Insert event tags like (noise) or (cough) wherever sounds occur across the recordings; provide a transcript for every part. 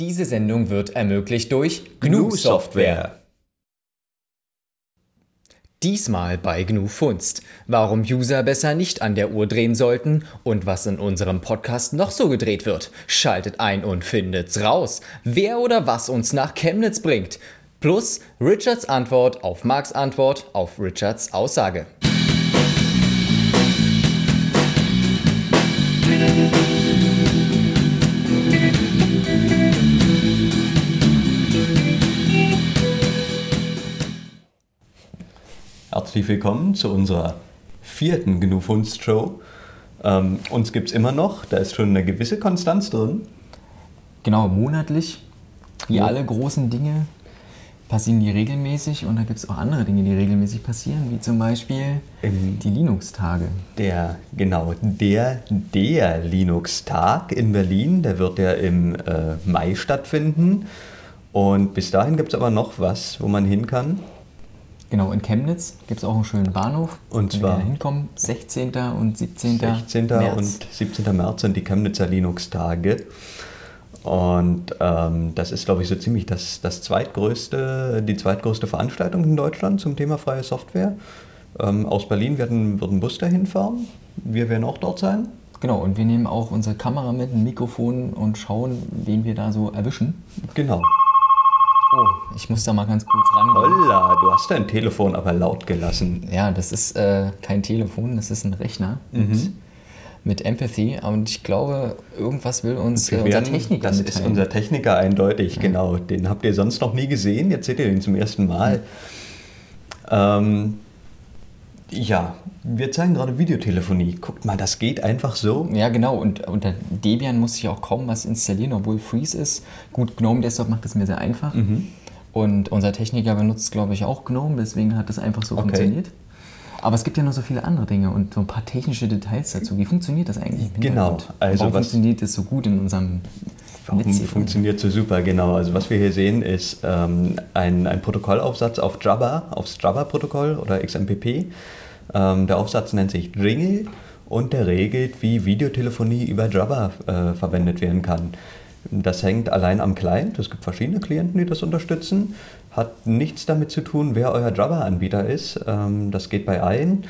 Diese Sendung wird ermöglicht durch GNU Software. Diesmal bei GNU Funst. Warum User besser nicht an der Uhr drehen sollten und was in unserem Podcast noch so gedreht wird. Schaltet ein und findet's raus. Wer oder was uns nach Chemnitz bringt. Plus Richards Antwort auf Marks Antwort auf Richards Aussage. Herzlich willkommen zu unserer vierten Genufunst-Show. Ähm, uns gibt es immer noch, da ist schon eine gewisse Konstanz drin. Genau, monatlich. Wie Ja. alle großen Dinge passieren die regelmäßig und da gibt es auch andere Dinge, die regelmäßig passieren, wie zum Beispiel Im- die Linux-Tage. Der, genau, der, der Linux-Tag in Berlin, der wird ja im äh, Mai stattfinden. Und bis dahin gibt es aber noch was, wo man hin kann. Genau, in Chemnitz gibt es auch einen schönen Bahnhof. Und wenn zwar- wir da hinkommen, 16. und 17. 16. März. und 17. März sind die Chemnitzer Linux-Tage. Und ähm, das ist, glaube ich, so ziemlich das, das zweitgrößte, die zweitgrößte Veranstaltung in Deutschland zum Thema freie Software. Ähm, aus Berlin werden, wird ein Bus dahin fahren. Wir werden auch dort sein. Genau, und wir nehmen auch unsere Kamera mit, ein Mikrofon und schauen, wen wir da so erwischen. Genau. Oh, ich muss da mal ganz kurz rangehen. Holla, du hast dein Telefon aber laut gelassen. Ja, das ist äh, kein Telefon, das ist ein Rechner Mhm. mit, mit Empathy. Und ich glaube, irgendwas will uns äh, unser Techniker das ist mitteilen. unser Techniker eindeutig, genau. Den habt ihr sonst noch nie gesehen, jetzt seht ihr ihn zum ersten Mal. Ähm, ja, wir zeigen gerade Videotelefonie. Guckt mal, das geht einfach so. Ja, genau. Und unter Debian muss ich auch kaum was installieren, obwohl Freeze ist. Gut, GNOME Desktop macht es mir sehr einfach. Mhm. Und unser Techniker benutzt, glaube ich, auch GNOME, deswegen hat das einfach so Okay. funktioniert. Aber es gibt ja noch so viele andere Dinge und so ein paar technische Details dazu. Wie funktioniert das eigentlich? Genau, also Warum funktioniert das so gut in unserem Warum hier? funktioniert so super? Genau, also was wir hier sehen ist ähm, ein, ein Protokollaufsatz auf Java, aufs Java-Protokoll oder XMPP. Ähm, der Aufsatz nennt sich Jingle und der regelt, wie Videotelefonie über Java äh, verwendet werden kann. Das hängt allein am Client. Es gibt verschiedene Klienten, die das unterstützen. Hat nichts damit zu tun, wer euer Java-Anbieter ist. Ähm, das geht bei allen.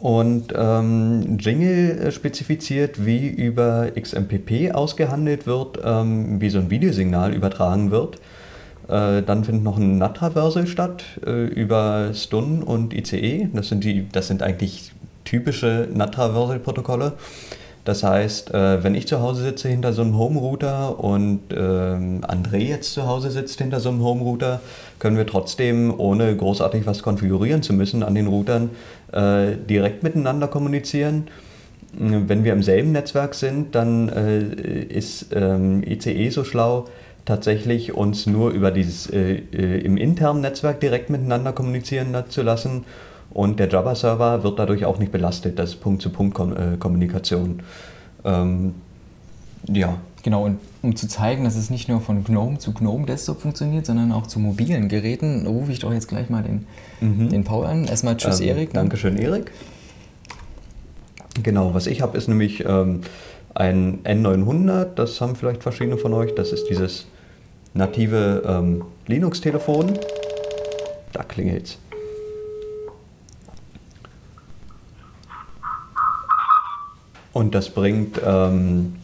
Und ähm, Jingle äh, spezifiziert, wie über XMPP ausgehandelt wird, ähm, wie so ein Videosignal übertragen wird. Äh, dann findet noch ein NAT-Traversal statt äh, über Stun und ICE. Das sind, die, das sind eigentlich typische NAT-Traversal-Protokolle. Das heißt, äh, wenn ich zu Hause sitze hinter so einem Home-Router und ähm, André jetzt zu Hause sitzt hinter so einem Home-Router, können wir trotzdem, ohne großartig was konfigurieren zu müssen an den Routern, äh, direkt miteinander kommunizieren. Wenn wir im selben Netzwerk sind, dann äh, ist ähm, ICE so schlau, tatsächlich uns nur über dieses äh, äh, im internen Netzwerk direkt miteinander kommunizieren zu lassen. Und der Java-Server wird dadurch auch nicht belastet. Das Punkt-zu-Punkt-Kommunikation. Ähm, ja, Genau, und um zu zeigen, dass es nicht nur von GNOME zu GNOME Desktop funktioniert, sondern auch zu mobilen Geräten, rufe ich doch jetzt gleich mal den, den Paul an. Erstmal Tschüss, Mhm. Ähm, Erik. Dankeschön, Erik. Genau, was ich habe, ist nämlich ähm, ein N900. Das haben vielleicht verschiedene von euch. Das ist dieses native ähm, Linux-Telefon. Da klingelt's. Und das bringt ähm,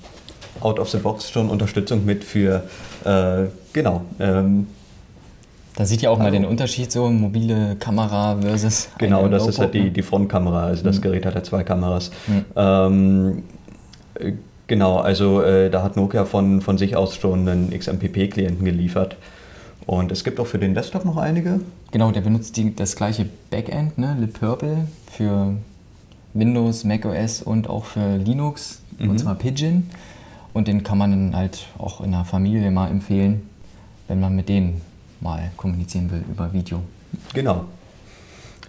out of the box schon Unterstützung mit für, äh, genau, ähm, Da sieht ja auch mal Hallo. den Unterschied so, mobile Kamera versus Genau, das ist halt die, ne? die Frontkamera. Also Mhm. das Gerät hat ja zwei Kameras. Ähm, äh, genau, also äh, da hat Nokia von, von sich aus schon einen XMPP-Klienten geliefert. Und es gibt auch für den Desktop noch einige. Genau, der benutzt die, das gleiche Backend, ne, LibPurple, für Windows, macOS und auch für Linux, Mhm. und zwar Pigeon. Und den kann man dann halt auch in der Familie mal empfehlen, wenn man mit denen mal kommunizieren will über Video. Genau.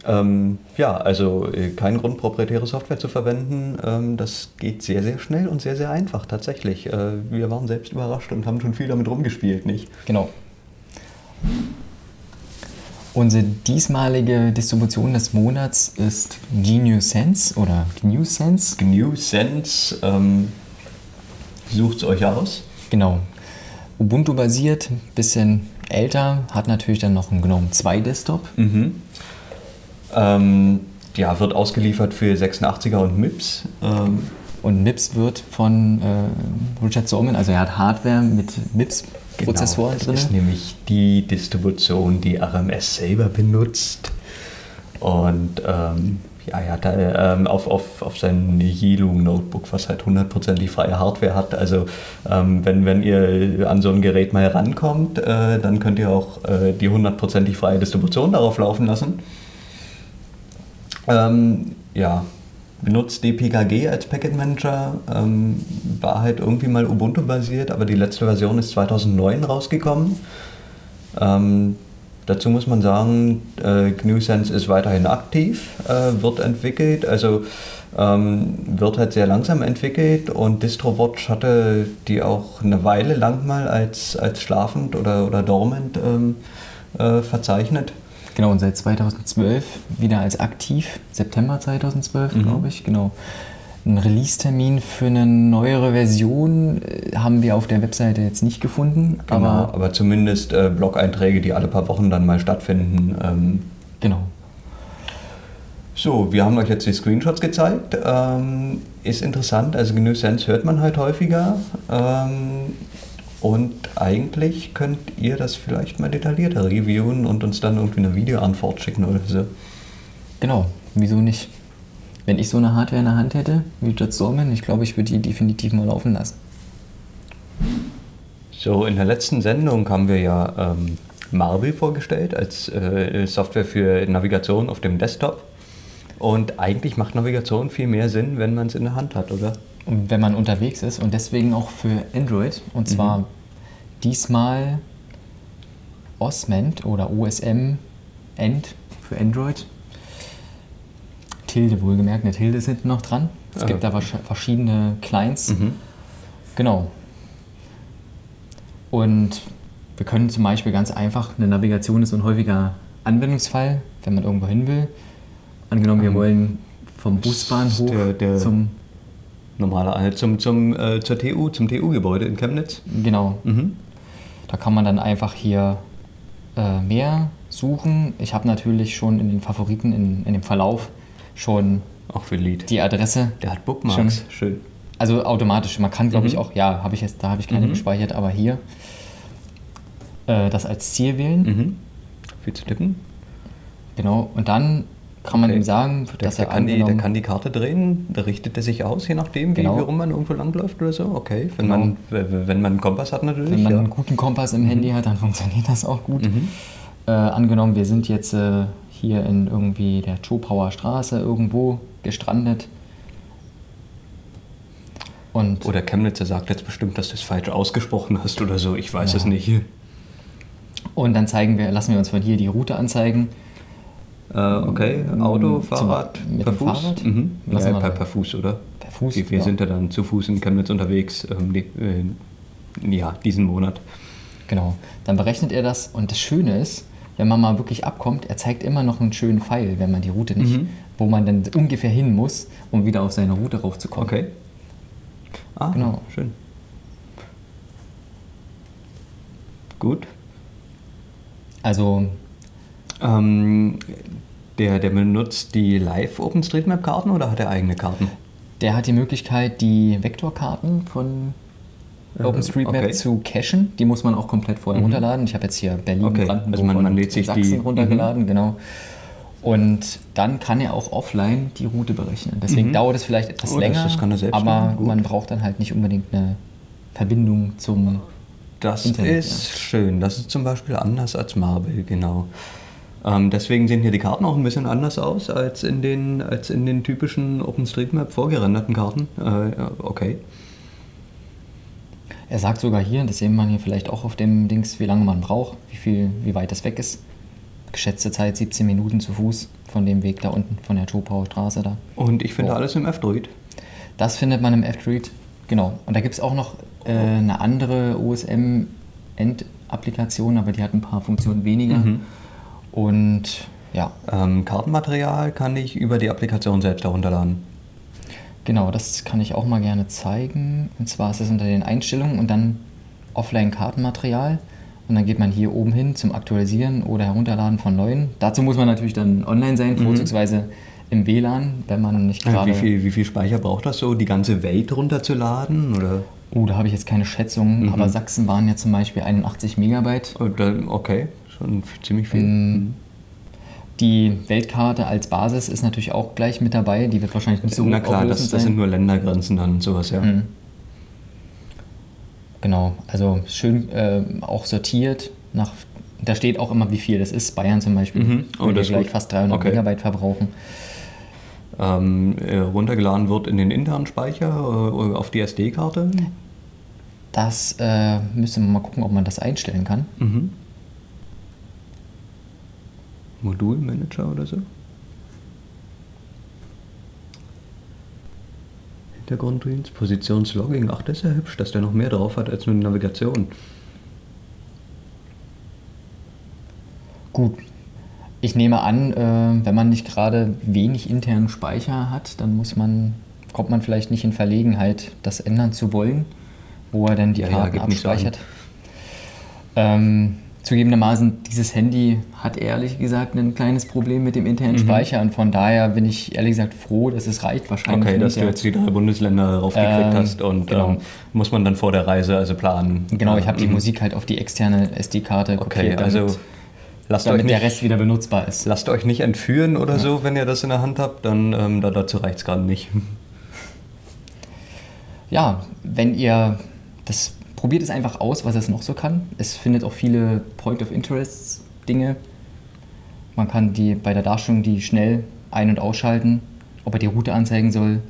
Ähm, ja, also äh, kein Grund, proprietäre Software zu verwenden. Ähm, das geht sehr, sehr schnell und sehr, sehr einfach tatsächlich. Äh, wir waren selbst überrascht und haben schon viel damit rumgespielt, nicht? Genau. Unsere diesmalige Distribution des Monats ist GNU Sense oder GNU Sense. GNU Sense, ähm, sucht es euch aus. Genau. Ubuntu basiert, bisschen älter, hat natürlich dann noch einen GNOME 2 Desktop. Mhm. Ähm, ja, wird ausgeliefert für 86er und MIPS. Ähm, Und MIPS wird von äh, Richard Stallman, also er hat Hardware mit MIPS-Prozessoren genau, drin. Das ist nämlich die Distribution, die RMS selber benutzt. Und ähm, ja, hat da, ähm, auf, auf, auf sein Yilong Notebook, was halt hundertprozentig freie Hardware hat. Also ähm, wenn, wenn ihr an so ein Gerät mal rankommt, äh, dann könnt ihr auch äh, die hundertprozentig freie Distribution darauf laufen lassen. Ähm, ja, benutzt DPKG als Packet Manager, ähm, war halt irgendwie mal Ubuntu basiert, aber die letzte Version ist 2009 rausgekommen. Ähm, dazu muss man sagen, äh, GNU-Sense ist weiterhin aktiv, äh, wird entwickelt, also ähm, wird halt sehr langsam entwickelt und DistroWatch hatte die auch eine Weile lang mal als, als schlafend oder, oder dormant ähm, äh, verzeichnet. Genau, und seit 2012 wieder als aktiv, September 2012, Mhm. glaube ich, genau. Einen Release-Termin für eine neuere Version äh, haben wir auf der Webseite jetzt nicht gefunden, Genau, aber aber zumindest äh, Blog-Einträge, die alle paar Wochen dann mal stattfinden. Ähm, genau. so, wir haben euch jetzt die Screenshots gezeigt. Ähm, ist interessant, also GNU Sense hört man halt häufiger. Ähm, und eigentlich könnt ihr das vielleicht mal detaillierter reviewen und uns dann irgendwie eine Videoantwort schicken oder so. Genau, wieso nicht? Wenn ich so eine Hardware in der Hand hätte, wie Stallman, ich glaube, ich würde die definitiv mal laufen lassen. So, in der letzten Sendung haben wir ja ähm, Marble vorgestellt als äh, Software für Navigation auf dem Desktop. Und eigentlich macht Navigation viel mehr Sinn, wenn man es in der Hand hat, oder? Und wenn man unterwegs ist und deswegen auch für Android, und zwar diesmal Osment oder OSM End für Android. Tilde wohlgemerkt, eine Tilde ist hinten noch dran. Es Ah. gibt da verschiedene Clients. Mhm. Genau. Und wir können zum Beispiel ganz einfach, eine Navigation ist ein häufiger Anwendungsfall, wenn man irgendwo hin will. Angenommen, wir Ähm, wollen vom Busbahnhof der- der- zum, Normaler, zum, zum, äh, zur TU, zum TU-Gebäude in Chemnitz. genau, Mhm. da kann man dann einfach hier äh, mehr suchen. Ich habe natürlich schon in den Favoriten, in, in dem Verlauf schon Auch für Lied. die Adresse, Der hat Bookmarks. Schön. also automatisch. Man kann, glaube ich, Mhm. auch, ja, habe ich jetzt, da habe ich keine Mhm. gespeichert, aber hier äh, das als Ziel wählen. Mhm. Viel zu tippen. Genau, und dann kann man Okay. ihm sagen, Der, dass der, er kann die, der kann die Karte drehen, da richtet er sich aus, je nachdem, wie, Genau. wie rum man irgendwo langläuft oder so. Okay, wenn, Genau. man, wenn man einen Kompass hat natürlich. wenn man ja. einen guten Kompass im Handy hat, dann (laughs) funktioniert das auch gut. Mhm. Äh, angenommen, wir sind jetzt äh, hier in irgendwie der Chopauer Straße irgendwo gestrandet. Und Oder Chemnitzer sagt jetzt bestimmt, dass du es falsch ausgesprochen hast oder so. Ich weiß Ja. es nicht. Und dann zeigen wir, lassen wir uns von hier die Route anzeigen. Äh, okay, Auto, Zum- Fahrrad, mit per Fuß? Fahrrad? Mhm. Ja, per, per Fuß, oder? Per Fuß, Wir, wir ja. sind ja dann zu Fuß in Chemnitz unterwegs, ähm, die, äh, ja, diesen Monat. Genau. Dann berechnet er das. Und das Schöne ist, wenn man mal wirklich abkommt, er zeigt immer noch einen schönen Pfeil, wenn man die Route nicht, Mhm. wo man dann ungefähr hin muss, um wieder auf seine Route raufzukommen. Okay. Ah, Genau. schön. Gut. Also Ähm, der, der benutzt die Live-OpenStreetMap-Karten oder hat er eigene Karten? der hat die Möglichkeit, die Vektorkarten von OpenStreetMap okay. zu cachen. Die muss man auch komplett vorher Mhm. runterladen. Ich habe jetzt hier Berlin, Okay, Brandenburg also man- man lädt sich Sachsen die- runtergeladen, genau. Und dann kann er auch offline die Route berechnen. Deswegen Mhm. dauert es vielleicht etwas Oh, das- länger, das selbst aber man braucht dann halt nicht unbedingt eine Verbindung zum Das Internet, ist schön. Das ist zum Beispiel anders als Marble, genau. Ähm, deswegen sehen hier die Karten auch ein bisschen anders aus als in den, als in den typischen OpenStreetMap vorgerenderten Karten. Äh, ja, okay. Er sagt sogar hier, das sehen wir hier vielleicht auch auf dem Dings, wie lange man braucht, wie viel, wie weit das weg ist. Geschätzte Zeit 17 Minuten zu Fuß von dem Weg da unten, von der Chopauer Straße da. Und ich finde Oh. alles im F-Droid. Das findet man im F-Droid, genau. Und da gibt es auch noch äh, eine andere OSM-End-Applikation, aber die hat ein paar Funktionen weniger. Mhm. Und ja, Ähm, Kartenmaterial kann ich über die Applikation selbst herunterladen. Genau, das kann ich auch mal gerne zeigen. Und zwar ist es unter den Einstellungen und dann Offline-Kartenmaterial. Und dann geht man hier oben hin zum Aktualisieren oder Herunterladen von neuen. Dazu muss man natürlich dann online sein, vorzugsweise im WLAN, wenn man nicht gerade. Wie viel, wie viel Speicher braucht das so, die ganze Welt runterzuladen? Oder? Oh, da habe ich jetzt keine Schätzung, aber Sachsen waren ja zum Beispiel 81 Megabyte. Oh, Okay, schon ziemlich viel. Mm. Die Weltkarte als Basis ist natürlich auch gleich mit dabei. Die wird wahrscheinlich nicht so Na klar, das, das sind nur Ländergrenzen dann und sowas, ja. Mhm. Genau, also schön äh, auch sortiert nach. Da steht auch immer, wie viel das ist. Bayern zum Beispiel Mhm. Oh, würde gleich gut. fast 300 Okay. Megabyte verbrauchen. Ähm, äh, runtergeladen wird in den internen Speicher äh, auf die SD-Karte. Das äh, müsste man mal gucken, ob man das einstellen kann. Mhm. Modulmanager oder so. Hintergrunddienst, Positionslogging. Ach, das ist ja hübsch, dass der noch mehr drauf hat als nur die Navigation. Gut. Ich nehme an, äh, wenn man nicht gerade wenig internen Speicher hat, dann muss man, kommt man vielleicht nicht in Verlegenheit, das ändern zu wollen, wo er dann die Ja, ja, Karten an. abspeichert. ähm, zugegebenermaßen, dieses Handy hat ehrlich gesagt ein kleines Problem mit dem internen Mhm. Speicher und von daher bin ich ehrlich gesagt froh, dass es reicht wahrscheinlich. Okay, dass du jetzt die drei Bundesländer raufgekriegt Ähm, hast und genau. ähm, muss man dann vor der Reise also planen. Genau, ich habe die Mhm. Musik halt auf die externe SD-Karte Okay, kopiert, also damit, lasst euch, damit der nicht, Rest wieder benutzbar ist. lasst euch nicht entführen oder so, wenn ihr das in der Hand habt, dann ähm, da, dazu reicht es gerade nicht. ja, wenn ihr das probiert es einfach aus, was es noch so kann. Es findet auch viele Point of Interest Dinge. Man kann die bei der Darstellung die schnell ein- und ausschalten, ob er die Route anzeigen soll,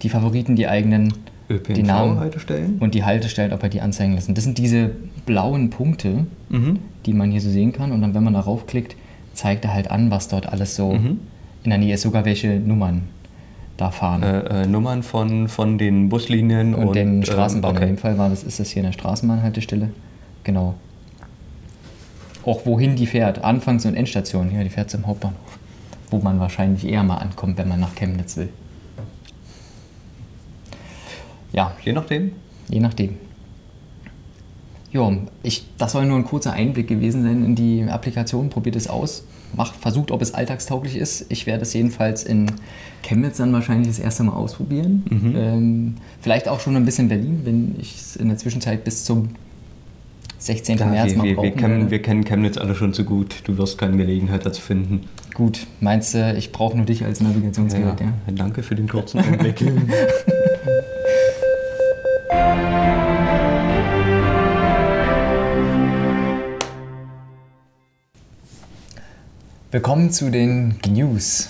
die Favoriten, die eigenen, die Namen ÖPNV-Haltestellen. und die Haltestellen, ob er die anzeigen lassen. Das sind diese blauen Punkte, Mhm. die man hier so sehen kann. Und dann, wenn man darauf klickt, zeigt er halt an, was dort alles so Mhm. in der Nähe ist, sogar welche Nummern da fahren. Äh, äh, Nummern von, von den Buslinien und, den ähm, Straßenbahnen. In okay. dem Fall war das, ist das hier eine Straßenbahnhaltestelle. Genau. Auch wohin die fährt, Anfangs- und Endstation. Ja, die fährt zum Hauptbahnhof. Wo man wahrscheinlich eher mal ankommt, wenn man nach Chemnitz will. Ja, Je nachdem. je nachdem. Jo, ich, das soll nur ein kurzer Einblick gewesen sein in die Applikation. Probiert es aus. Macht, versucht, ob es alltagstauglich ist. Ich werde es jedenfalls in Chemnitz dann wahrscheinlich das erste Mal ausprobieren. Mhm. Ähm, vielleicht auch schon ein bisschen Berlin, wenn ich es in der Zwischenzeit bis zum 16. Ja, März wir, mal wir, wir, kennen, wir kennen Chemnitz alle schon zu gut. Du wirst keine Gelegenheit dazu finden. Gut, meinst du, ich brauche nur dich als Navigationsgerät? Ja. Danke für den kurzen Einblick. (laughs) Willkommen zu den News.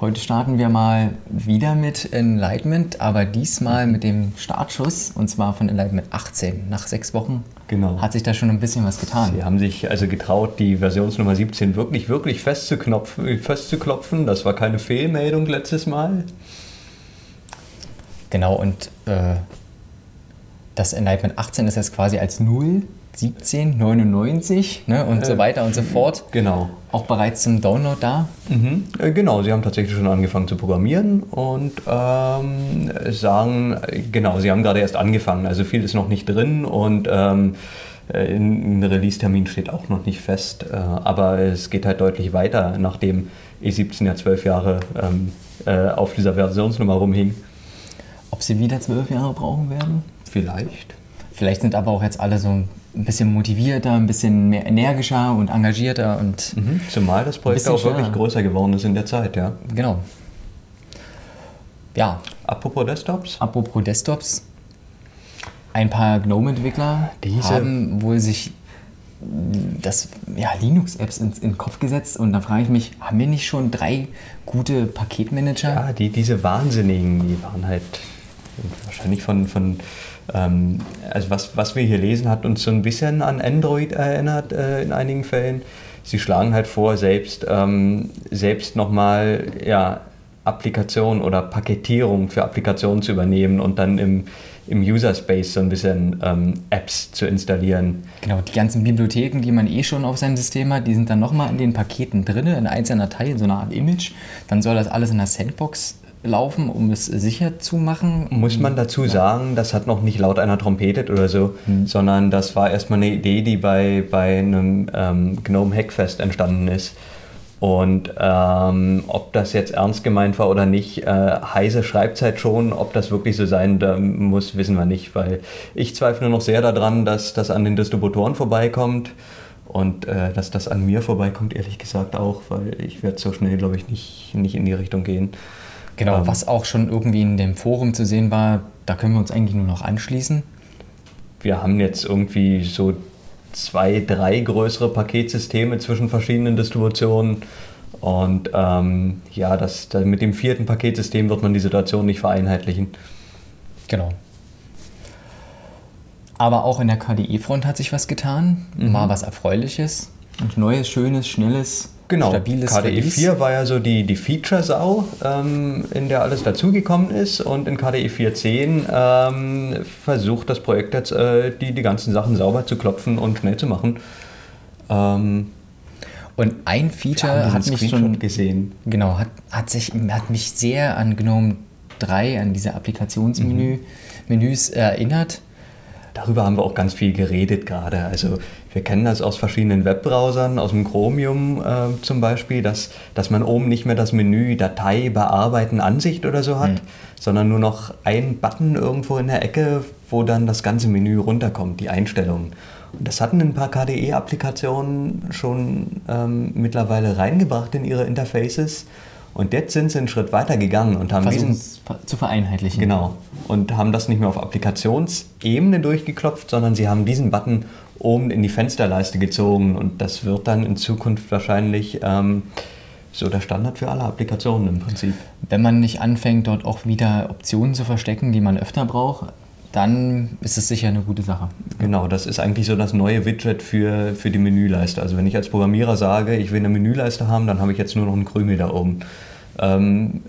Heute starten wir mal wieder mit Enlightenment, aber diesmal mit dem Startschuss und zwar von Enlightenment 18. Nach sechs Wochen Genau. hat sich da schon ein bisschen was getan. Sie haben sich also getraut, die Versionsnummer 17 wirklich, wirklich festzuknopfen, festzuklopfen. Das war keine Fehlmeldung letztes Mal. Genau, und äh, das Enlightenment 18 ist jetzt quasi als 0, 17, 99 ne, und so Äh, weiter und so fort. Genau. Auch bereits zum Download da. Mhm. Äh, Genau, sie haben tatsächlich schon angefangen zu programmieren und ähm, sagen, genau, sie haben gerade erst angefangen, also viel ist noch nicht drin und ähm, äh, ein Release-Termin steht auch noch nicht fest, äh, aber es geht halt deutlich weiter, nachdem E17 ja zwölf Jahre ähm, äh, auf dieser Versionsnummer rumhing. Ob sie wieder zwölf Jahre brauchen werden? Vielleicht. Vielleicht sind aber auch jetzt alle so ein bisschen motivierter, ein bisschen mehr energischer und engagierter und Mhm. Zumal das Projekt auch wirklich schneller. größer geworden ist in der Zeit, ja. genau. Ja, Apropos Desktops. apropos Desktops. Ein paar GNOME-Entwickler haben wohl sich das ja, Linux-Apps in, in den Kopf gesetzt und da frage ich mich, haben wir nicht schon drei gute Paketmanager? Ja, die, diese Wahnsinnigen, die waren halt wahrscheinlich von, von ähm, also was, was wir hier lesen, hat uns so ein bisschen an Android erinnert äh, in einigen Fällen. Sie schlagen halt vor, selbst, ähm, selbst nochmal ja, Applikation oder Paketierung für Applikationen zu übernehmen und dann im, im User-Space so ein bisschen ähm, Apps zu installieren. Genau, die ganzen Bibliotheken, die man eh schon auf seinem System hat, die sind dann nochmal in den Paketen drin, in einzelner Datei, in so einer Art Image. Dann soll das alles in der Sandbox laufen, um es sicher zu machen. Muss man dazu sagen, das hat noch nicht laut einer trompetet oder so, hm. sondern das war erstmal eine Idee, die bei, bei einem ähm, Gnome Hackfest entstanden ist. Und ähm, ob das jetzt ernst gemeint war oder nicht, äh, Heise schreibt es halt schon, ob das wirklich so sein muss, wissen wir nicht, weil ich zweifle noch sehr daran, dass das an den Distributoren vorbeikommt und äh, dass das an mir vorbeikommt, ehrlich gesagt auch, weil ich werde so schnell, glaube ich, nicht, nicht in die Richtung gehen. Genau, ähm, was auch schon irgendwie in dem Forum zu sehen war, da können wir uns eigentlich nur noch anschließen. Wir haben jetzt irgendwie so zwei, drei größere Paketsysteme zwischen verschiedenen Distributionen. Und ähm, ja, das, das, mit dem vierten Paketsystem wird man die Situation nicht vereinheitlichen. Genau. Aber auch in der KDE-Front hat sich was getan. Mhm. Mal was Erfreuliches. Und neues, schönes, schnelles Genau, stabiles KDE Release. 4 war ja so die, die Feature-Sau, ähm, in der alles dazugekommen ist und in KDE 4.10 ähm, versucht das Projekt jetzt äh, die, die ganzen Sachen sauber zu klopfen und schnell zu machen. Ähm, und ein Feature hat mich schon gesehen. Genau, hat, hat, sich, hat mich sehr an GNOME 3, an diese Applikationsmenüs mhm. erinnert. Darüber haben wir auch ganz viel geredet gerade. Also wir kennen das aus verschiedenen Webbrowsern, aus dem Chromium äh, zum Beispiel, dass, dass man oben nicht mehr das Menü Datei, Bearbeiten, Ansicht oder so hat, mhm. sondern nur noch einen Button irgendwo in der Ecke, wo dann das ganze Menü runterkommt, die Einstellungen. Und das hatten ein paar KDE-Applikationen schon ähm, mittlerweile reingebracht in ihre Interfaces. Und jetzt sind sie einen Schritt weiter gegangen und haben diesen zu vereinheitlichen. Genau. Und haben das nicht mehr auf Applikationsebene durchgeklopft, sondern sie haben diesen Button oben in die Fensterleiste gezogen und das wird dann in Zukunft wahrscheinlich ähm, so der Standard für alle Applikationen im Prinzip. Wenn man nicht anfängt, dort auch wieder Optionen zu verstecken, die man öfter braucht, dann ist es sicher eine gute Sache. Genau, das ist eigentlich so das neue Widget für, für die Menüleiste. Also wenn ich als Programmierer sage, ich will eine Menüleiste haben, dann habe ich jetzt nur noch einen Krümel da oben. Ähm,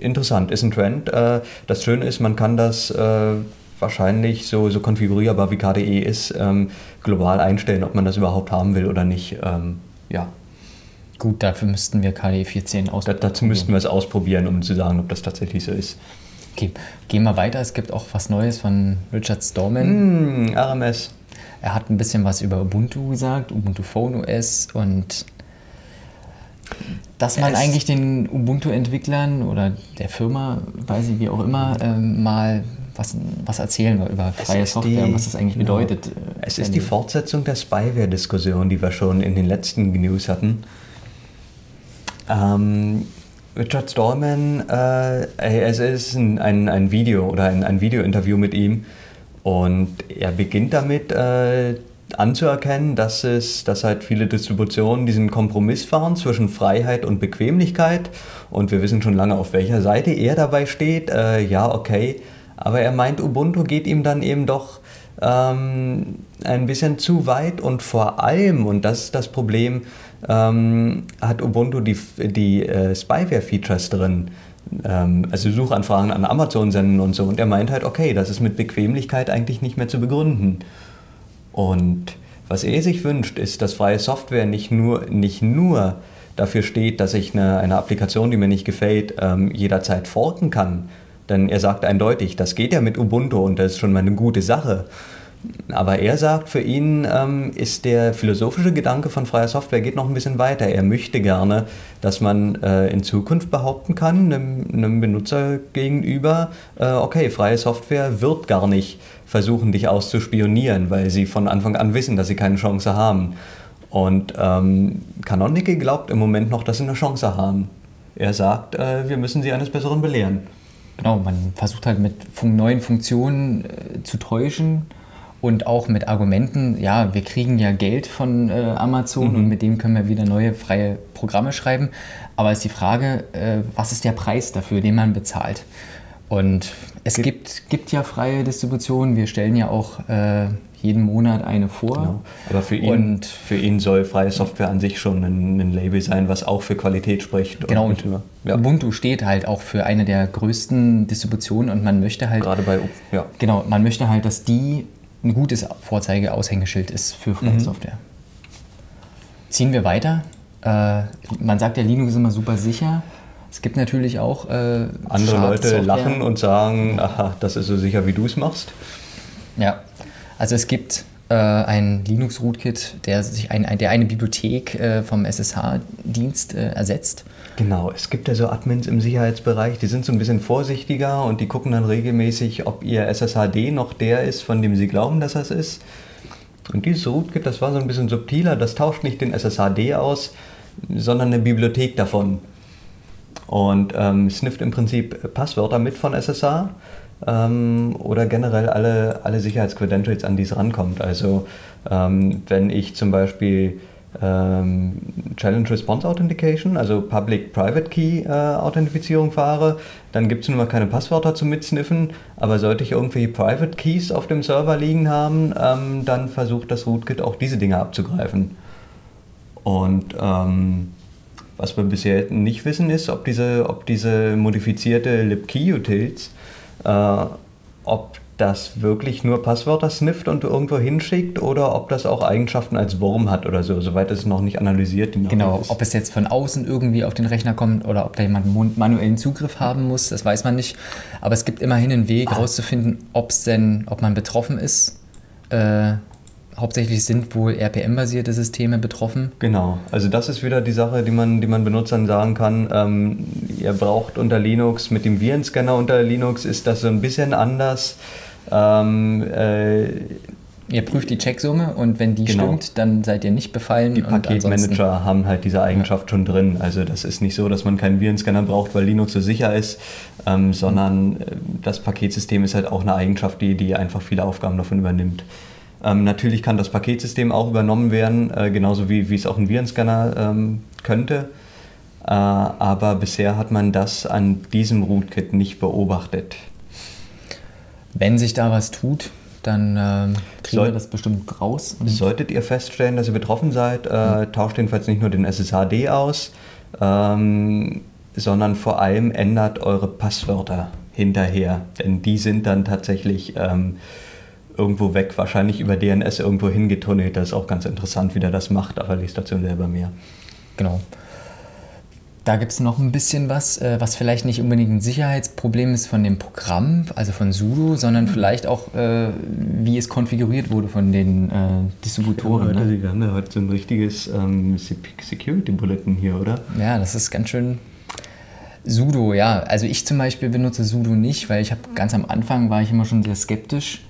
interessant, ist ein Trend. Äh, das Schöne ist, man kann das äh, wahrscheinlich so, so konfigurierbar wie KDE ist, ähm, global einstellen, ob man das überhaupt haben will oder nicht. Ähm, ja. Gut, dafür müssten wir KDE 14 ausprobieren. dazu müssten wir es ausprobieren, um zu sagen, ob das tatsächlich so ist. Okay, gehen wir weiter. Es gibt auch was Neues von Richard Stallman. Mm, RMS. Er hat ein bisschen was über Ubuntu gesagt, Ubuntu Phone OS und dass man es eigentlich den Ubuntu-Entwicklern oder der Firma, weiß ich wie auch immer, ähm, mal was, was erzählen wir über freie Software und was das eigentlich genau. bedeutet. Äh, es ist die Fortsetzung der Spyware-Diskussion, die wir schon in den letzten News hatten. Ähm, Richard Stallman, äh, es ist ein, ein, ein Video oder ein, ein Video-Interview mit ihm und er beginnt damit äh, anzuerkennen, dass es, dass halt viele Distributionen diesen Kompromiss fahren zwischen Freiheit und Bequemlichkeit und wir wissen schon lange, auf welcher Seite er dabei steht. Äh, ja, okay, aber er meint, Ubuntu geht ihm dann eben doch ähm, ein bisschen zu weit und vor allem, und das ist das Problem, ähm, hat Ubuntu die, die äh, Spyware-Features drin. Ähm, also Suchanfragen an Amazon senden und so. Und er meint halt, okay, das ist mit Bequemlichkeit eigentlich nicht mehr zu begründen. Und was er sich wünscht, ist, dass freie Software nicht nur, nicht nur dafür steht, dass ich eine, eine Applikation, die mir nicht gefällt, ähm, jederzeit forken kann, denn er sagt eindeutig, das geht ja mit Ubuntu und das ist schon mal eine gute Sache. Aber er sagt, für ihn ähm, ist der philosophische Gedanke von freier Software geht noch ein bisschen weiter. Er möchte gerne, dass man äh, in Zukunft behaupten kann, einem, einem Benutzer gegenüber, äh, okay, freie Software wird gar nicht versuchen, dich auszuspionieren, weil sie von Anfang an wissen, dass sie keine Chance haben. Und ähm, Canonical glaubt im Moment noch, dass sie eine Chance haben. Er sagt, äh, wir müssen sie eines Besseren belehren genau, man versucht halt mit neuen Funktionen äh, zu täuschen und auch mit Argumenten, ja, wir kriegen ja Geld von äh, Amazon mhm. und mit dem können wir wieder neue freie Programme schreiben. Aber ist die Frage, äh, was ist der Preis dafür, den man bezahlt? Und es gibt, gibt ja freie Distributionen. Wir stellen ja auch äh, jeden Monat eine vor. Genau. Aber für ihn, und für ihn soll freie Software an sich schon ein, ein Label sein, was auch für Qualität spricht. Genau, und, und ja. Ubuntu steht halt auch für eine der größten Distributionen und man möchte halt. Gerade bei, ja. Genau, man möchte halt, dass die ein gutes Vorzeigeaushängeschild ist für freie mhm. Software. Ziehen wir weiter. Äh, man sagt ja, Linux ist immer super sicher. Es gibt natürlich auch äh, andere Leute lachen und sagen, aha, das ist so sicher, wie du es machst. Ja, also es gibt äh, ein Linux-Rootkit, der sich ein, ein, der eine Bibliothek äh, vom SSH-Dienst äh, ersetzt. Genau, es gibt ja so Admins im Sicherheitsbereich, die sind so ein bisschen vorsichtiger und die gucken dann regelmäßig, ob ihr SSHD noch der ist, von dem sie glauben, dass das ist. Und dieses Rootkit, das war so ein bisschen subtiler, das tauscht nicht den SSHD aus, sondern eine Bibliothek davon. Und ähm, snifft im Prinzip Passwörter mit von SSH ähm, oder generell alle, alle Sicherheitscredentials, an die es rankommt. Also ähm, wenn ich zum Beispiel ähm, Challenge Response Authentication, also Public-Private Key äh, Authentifizierung fahre, dann gibt es nun mal keine Passwörter zum Mitsniffen, aber sollte ich irgendwie Private Keys auf dem Server liegen haben, ähm, dann versucht das Rootkit auch diese Dinge abzugreifen. Und ähm, was wir bisher nicht wissen ist, ob diese, ob diese modifizierte libkey-Utils, äh, ob das wirklich nur Passwörter snifft und irgendwo hinschickt oder ob das auch Eigenschaften als Wurm hat oder so. Soweit ist es noch nicht analysiert. Genau, ist. ob es jetzt von außen irgendwie auf den Rechner kommt oder ob da jemand manuellen Zugriff haben muss, das weiß man nicht. Aber es gibt immerhin einen Weg herauszufinden, ah. ob es denn, ob man betroffen ist. Äh, hauptsächlich sind wohl RPM-basierte Systeme betroffen. Genau, also das ist wieder die Sache, die man, die man Benutzern sagen kann. Ähm, ihr braucht unter Linux, mit dem Virenscanner unter Linux ist das so ein bisschen anders. Ähm, äh, ihr prüft die Checksumme und wenn die genau. stimmt, dann seid ihr nicht befallen. Die Paketmanager haben halt diese Eigenschaft ja. schon drin. Also das ist nicht so, dass man keinen Virenscanner braucht, weil Linux so sicher ist, ähm, sondern mhm. das Paketsystem ist halt auch eine Eigenschaft, die, die einfach viele Aufgaben davon übernimmt. Ähm, natürlich kann das Paketsystem auch übernommen werden, äh, genauso wie, wie es auch ein Virenscanner ähm, könnte. Äh, aber bisher hat man das an diesem Rootkit nicht beobachtet. Wenn sich da was tut, dann äh, kriegen Soll, wir das bestimmt raus. Solltet ihr feststellen, dass ihr betroffen seid, äh, tauscht jedenfalls nicht nur den SSHD aus, ähm, sondern vor allem ändert eure Passwörter hinterher. Denn die sind dann tatsächlich ähm, irgendwo weg, wahrscheinlich über DNS irgendwo hingetunnelt. Das ist auch ganz interessant, wie der das macht, aber liest dazu selber mehr. Genau. Da gibt es noch ein bisschen was, äh, was vielleicht nicht unbedingt ein Sicherheitsproblem ist von dem Programm, also von sudo, sondern vielleicht auch, äh, wie es konfiguriert wurde von den äh, Distributoren. Ja, ne? Wir haben ja heute so ein richtiges ähm, Security Bulletin hier, oder? Ja, das ist ganz schön sudo, ja. Also ich zum Beispiel benutze sudo nicht, weil ich habe ganz am Anfang war ich immer schon sehr skeptisch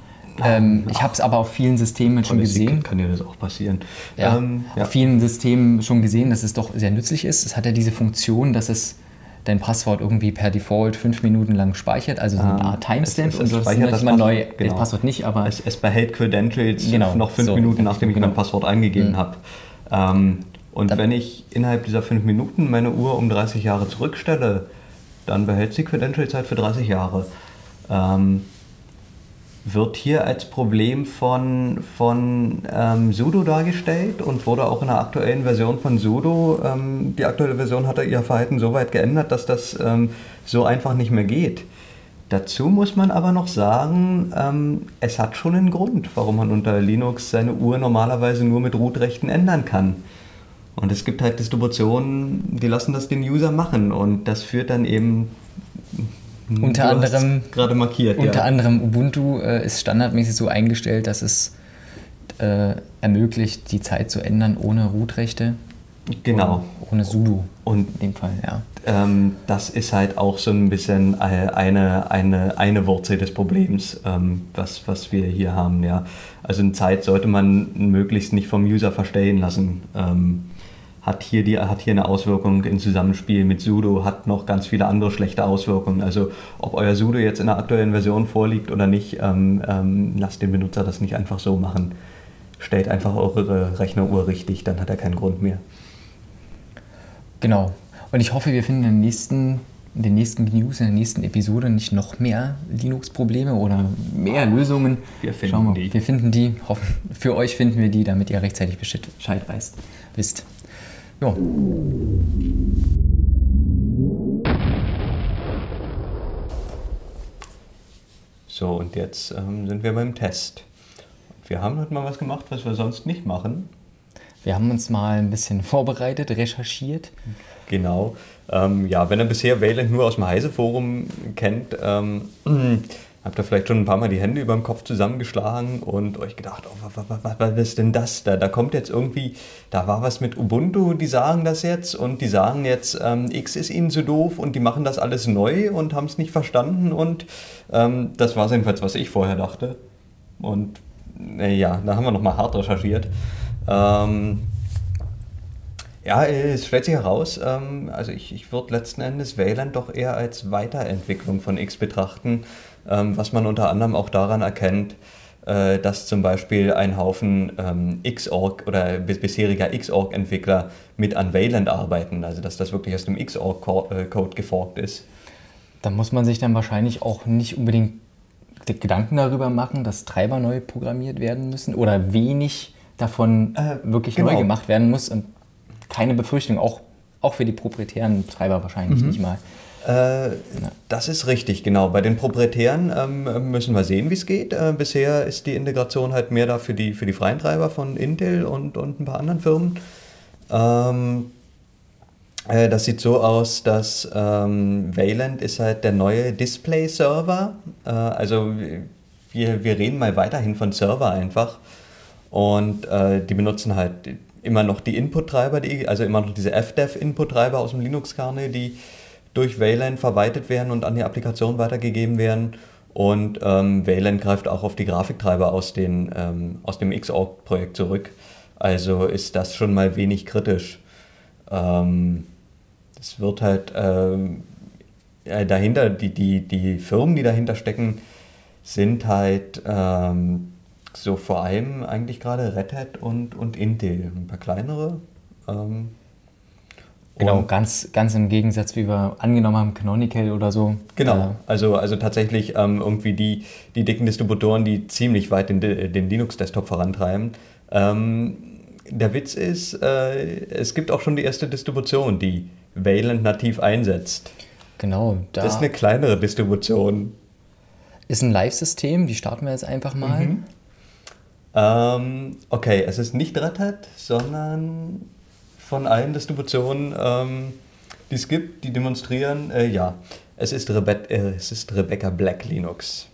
ähm, ich habe es aber auf vielen Systemen schon gesehen. Kann ja das auch passieren. Ja, ähm, ja. Auf vielen Systemen schon gesehen, dass es doch sehr nützlich ist. Es hat ja diese Funktion, dass es dein Passwort irgendwie per Default fünf Minuten lang speichert, also so eine ah, Art Timestamp. und du speichert das immer neu, genau. Passwort nicht, aber... Es, es behält Credentials genau, noch fünf so, Minuten, nachdem ich genau. mein Passwort eingegeben mhm. habe. Ähm, und dann, wenn ich innerhalb dieser fünf Minuten meine Uhr um 30 Jahre zurückstelle, dann behält sie Credentials halt für 30 Jahre. Ähm, wird hier als Problem von, von ähm, Sudo dargestellt und wurde auch in der aktuellen Version von Sudo, ähm, die aktuelle Version hat ihr Verhalten so weit geändert, dass das ähm, so einfach nicht mehr geht. Dazu muss man aber noch sagen, ähm, es hat schon einen Grund, warum man unter Linux seine Uhr normalerweise nur mit Root-Rechten ändern kann. Und es gibt halt Distributionen, die lassen das den User machen und das führt dann eben unter anderem gerade markiert. Unter ja. anderem Ubuntu äh, ist standardmäßig so eingestellt, dass es äh, ermöglicht, die Zeit zu ändern ohne Root-Rechte. Genau. Ohne sudo. Und in dem Fall, ja. Ähm, das ist halt auch so ein bisschen eine, eine, eine Wurzel des Problems, ähm, was, was wir hier haben, ja. Also eine Zeit sollte man möglichst nicht vom User verstehen lassen. Ähm, hat hier, die, hat hier eine Auswirkung im Zusammenspiel mit sudo, hat noch ganz viele andere schlechte Auswirkungen. Also ob euer sudo jetzt in der aktuellen Version vorliegt oder nicht, ähm, ähm, lasst den Benutzer das nicht einfach so machen. Stellt einfach eure Rechneruhr richtig, dann hat er keinen Grund mehr. Genau. Und ich hoffe, wir finden in den nächsten, in den nächsten News, in der nächsten Episode nicht noch mehr Linux-Probleme oder mehr Lösungen. Wir finden wir, die. Wir finden die. Hoffen, für euch finden wir die, damit ihr rechtzeitig Bescheid weißt, wisst. Ja. So, und jetzt ähm, sind wir beim Test. Wir haben heute mal was gemacht, was wir sonst nicht machen. Wir haben uns mal ein bisschen (laughs) vorbereitet, recherchiert. Genau. Ähm, ja, wenn ihr bisher Wayland nur aus dem Heise-Forum kennt, ähm, (clears throat) habt ihr vielleicht schon ein paar Mal die Hände über dem Kopf zusammengeschlagen und euch gedacht, oh, was, was, was ist denn das? Da, da kommt jetzt irgendwie, da war was mit Ubuntu, die sagen das jetzt und die sagen jetzt, ähm, X ist ihnen zu doof und die machen das alles neu und haben es nicht verstanden und ähm, das war jedenfalls, was ich vorher dachte. Und äh, ja, da haben wir nochmal hart recherchiert. Ähm, ja, es stellt sich heraus, ähm, also ich, ich würde letzten Endes Wayland doch eher als Weiterentwicklung von X betrachten, ähm, was man unter anderem auch daran erkennt, äh, dass zum Beispiel ein Haufen ähm, Xorg oder bisheriger Xorg-Entwickler mit an Wayland arbeiten, also dass das wirklich aus dem Xorg-Code geforkt ist. Da muss man sich dann wahrscheinlich auch nicht unbedingt Gedanken darüber machen, dass Treiber neu programmiert werden müssen oder wenig davon äh, wirklich genau. neu gemacht werden muss und keine Befürchtung, auch, auch für die proprietären Treiber wahrscheinlich mhm. nicht mal. Äh, ja. Das ist richtig, genau. Bei den proprietären ähm, müssen wir sehen, wie es geht. Äh, bisher ist die Integration halt mehr da für die, für die freien Treiber von Intel und, und ein paar anderen Firmen. Ähm, äh, das sieht so aus, dass ähm, Wayland ist halt der neue Display-Server. Äh, also wir, wir reden mal weiterhin von Server einfach. Und äh, die benutzen halt immer noch die Input-Treiber, die, also immer noch diese FDEV-Input-Treiber aus dem Linux-Kernel, die durch Wayland verwaltet werden und an die Applikation weitergegeben werden. Und ähm, Wayland greift auch auf die Grafiktreiber aus, den, ähm, aus dem Xorg-Projekt zurück. Also ist das schon mal wenig kritisch. Ähm, wird halt ähm, dahinter, die, die, die Firmen, die dahinter stecken, sind halt ähm, so vor allem eigentlich gerade Red Hat und, und Intel, ein paar kleinere. Ähm, genau, ganz, ganz im Gegensatz, wie wir angenommen haben, Canonical oder so. Genau, äh, also, also tatsächlich ähm, irgendwie die, die dicken Distributoren, die ziemlich weit den, den Linux-Desktop vorantreiben. Ähm, der Witz ist, äh, es gibt auch schon die erste Distribution, die Wayland nativ einsetzt. Genau. Da das ist eine kleinere Distribution. Ist ein Live-System, die starten wir jetzt einfach mal. Mhm. Ähm, okay, es ist nicht Red Hat, sondern von allen Distributionen, ähm, die es gibt, die demonstrieren, äh, ja, es ist, Rebe äh, es ist Rebecca Black Linux.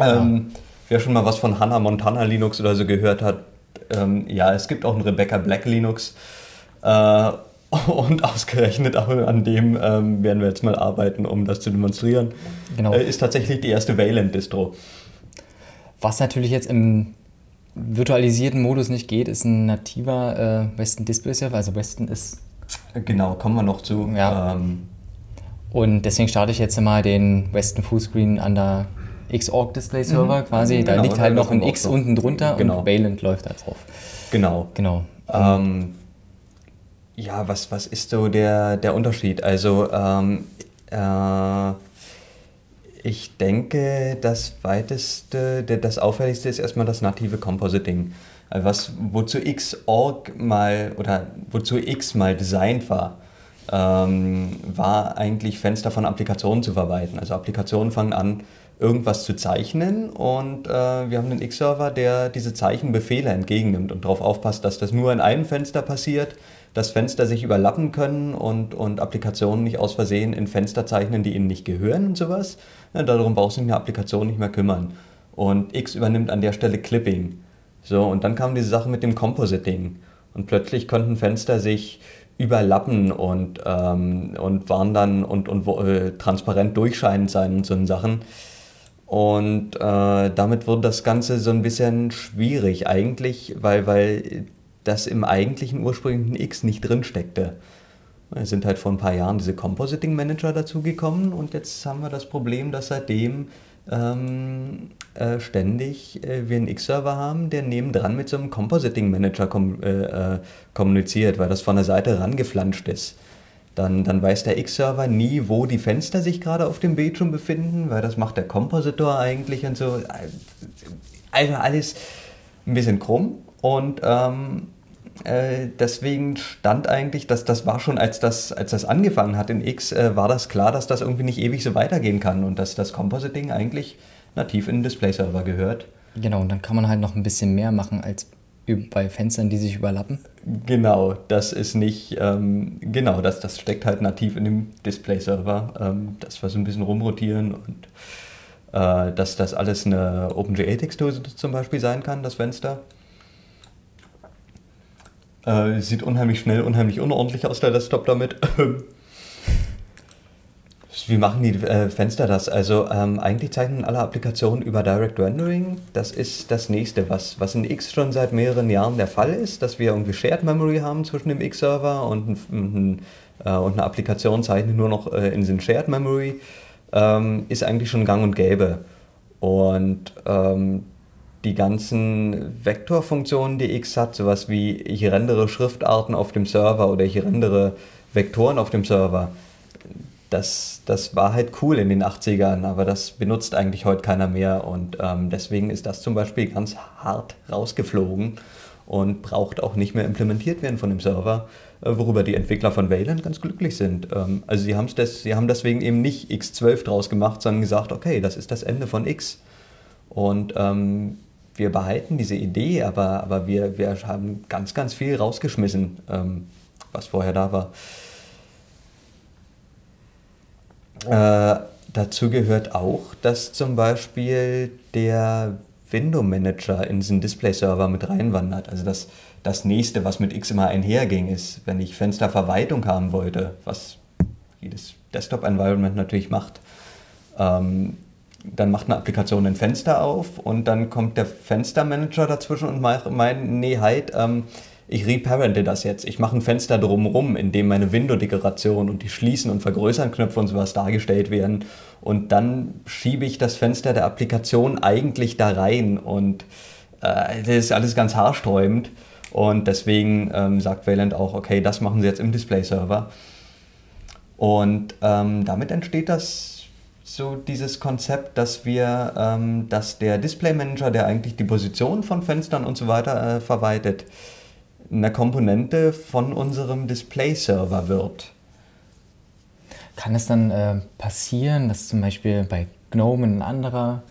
Ähm, wer schon mal was von Hannah Montana Linux oder so gehört hat, ähm, ja, es gibt auch ein Rebecca Black Linux. Äh, (laughs) und ausgerechnet auch an dem ähm, werden wir jetzt mal arbeiten, um das zu demonstrieren. Genau. Äh, ist tatsächlich die erste Wayland-Distro. Was natürlich jetzt im virtualisierten Modus nicht geht, ist ein nativer äh, Western Display Server. Also Western ist. Genau, kommen wir noch zu. Ja. Ähm. Und deswegen starte ich jetzt mal den Western Fullscreen an der Xorg Display Server mhm. quasi. Da genau, liegt halt noch ein X unten drunter genau. und Wayland läuft da drauf. Genau. Genau. Ähm, ja, was, was ist so der, der Unterschied? Also, ähm, äh, ich denke, das weiteste, das auffälligste ist erstmal das native Compositing. Also was, wozu Xorg mal oder wozu X mal designt war, ähm, war eigentlich Fenster von Applikationen zu verwalten. Also Applikationen fangen an, irgendwas zu zeichnen und äh, wir haben einen X-Server, der diese Zeichenbefehle entgegennimmt und darauf aufpasst, dass das nur in einem Fenster passiert, dass Fenster sich überlappen können und, und Applikationen nicht aus Versehen in Fenster zeichnen, die ihnen nicht gehören und sowas. Ja, darum brauchst du dich in der Applikation nicht mehr kümmern. Und X übernimmt an der Stelle Clipping. So, und dann kam diese Sache mit dem Compositing. Und plötzlich konnten Fenster sich überlappen und, ähm, und waren dann und, und äh, transparent durchscheinend sein und so Sachen. Und äh, damit wurde das Ganze so ein bisschen schwierig eigentlich, weil, weil das im eigentlichen ursprünglichen X nicht drin steckte. Es sind halt vor ein paar Jahren diese Compositing Manager dazugekommen und jetzt haben wir das Problem, dass seitdem ähm, äh, ständig äh, wir einen X-Server haben, der nebendran mit so einem Compositing Manager kom äh, äh, kommuniziert, weil das von der Seite rangeflanscht ist. Dann, dann weiß der X-Server nie, wo die Fenster sich gerade auf dem Bildschirm befinden, weil das macht der Kompositor eigentlich und so. Also alles ein bisschen krumm. Und ähm, äh, deswegen stand eigentlich, dass das war schon, als das, als das angefangen hat in X, äh, war das klar, dass das irgendwie nicht ewig so weitergehen kann und dass das Compositing eigentlich nativ in den Display-Server gehört. Genau, und dann kann man halt noch ein bisschen mehr machen als bei Fenstern, die sich überlappen? Genau, das ist nicht, ähm, genau, das, das steckt halt nativ in dem Display-Server, ähm, dass wir so ein bisschen rumrotieren und äh, dass das alles eine OpenGA-Textur zum Beispiel sein kann, das Fenster. Äh, sieht unheimlich schnell, unheimlich unordentlich aus, der Desktop damit. (laughs) Wie machen die äh, Fenster das? Also ähm, eigentlich zeichnen alle Applikationen über Direct Rendering. Das ist das nächste, was, was in X schon seit mehreren Jahren der Fall ist, dass wir irgendwie Shared Memory haben zwischen dem X-Server und, äh, und eine Applikation zeichnet nur noch äh, in den Shared Memory, ähm, ist eigentlich schon gang und gäbe. Und ähm, die ganzen Vektorfunktionen, die X hat, sowas wie ich rendere Schriftarten auf dem Server oder ich rendere Vektoren auf dem Server, das, das war halt cool in den 80ern, aber das benutzt eigentlich heute keiner mehr und ähm, deswegen ist das zum Beispiel ganz hart rausgeflogen und braucht auch nicht mehr implementiert werden von dem Server, äh, worüber die Entwickler von Wayland ganz glücklich sind. Ähm, also sie, des, sie haben deswegen eben nicht X12 draus gemacht, sondern gesagt, okay, das ist das Ende von X. Und ähm, wir behalten diese Idee, aber, aber wir, wir haben ganz, ganz viel rausgeschmissen, ähm, was vorher da war. Äh, dazu gehört auch, dass zum Beispiel der Window Manager in diesen Display-Server mit reinwandert. Also das, das nächste, was mit X immer einherging, ist, wenn ich Fensterverwaltung haben wollte, was jedes Desktop-Environment natürlich macht, ähm, dann macht eine Applikation ein Fenster auf und dann kommt der Fenstermanager dazwischen und meint, nee, halt, ähm, ich reparente das jetzt. Ich mache ein Fenster drumherum, in dem meine Window-Dekoration und die Schließen- und Vergrößern-Knöpfe und sowas dargestellt werden. Und dann schiebe ich das Fenster der Applikation eigentlich da rein. Und äh, das ist alles ganz haarsträubend. Und deswegen ähm, sagt Wayland auch, okay, das machen sie jetzt im Display-Server. Und ähm, damit entsteht das so dieses Konzept, dass wir, ähm, dass der Display Manager, der eigentlich die Position von Fenstern und so weiter äh, verwaltet, eine Komponente von unserem Display-Server wird. Kann es dann äh, passieren, dass zum Beispiel bei GNOME ein anderer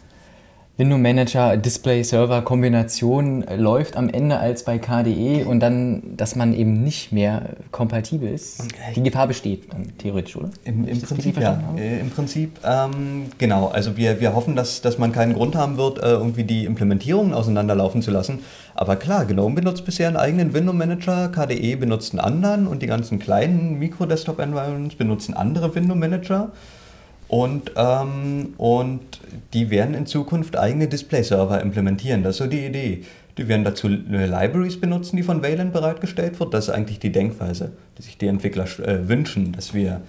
Window Manager Display Server Kombination läuft am Ende als bei KDE und dann, dass man eben nicht mehr kompatibel ist. Die Gefahr besteht dann theoretisch, oder? Im, im Prinzip ja. Äh, Im Prinzip, ähm, genau. Also wir, wir hoffen, dass, dass man keinen Grund haben wird, äh, irgendwie die Implementierungen auseinanderlaufen zu lassen. Aber klar, GNOME benutzt bisher einen eigenen Window Manager, KDE benutzt einen anderen und die ganzen kleinen Mikro-Desktop-Environments benutzen andere Window Manager. Und, ähm, und die werden in Zukunft eigene Display-Server implementieren. Das ist so die Idee. Die werden dazu Libraries benutzen, die von Wayland bereitgestellt wird. Das ist eigentlich die Denkweise, die sich die Entwickler äh, wünschen, dass wir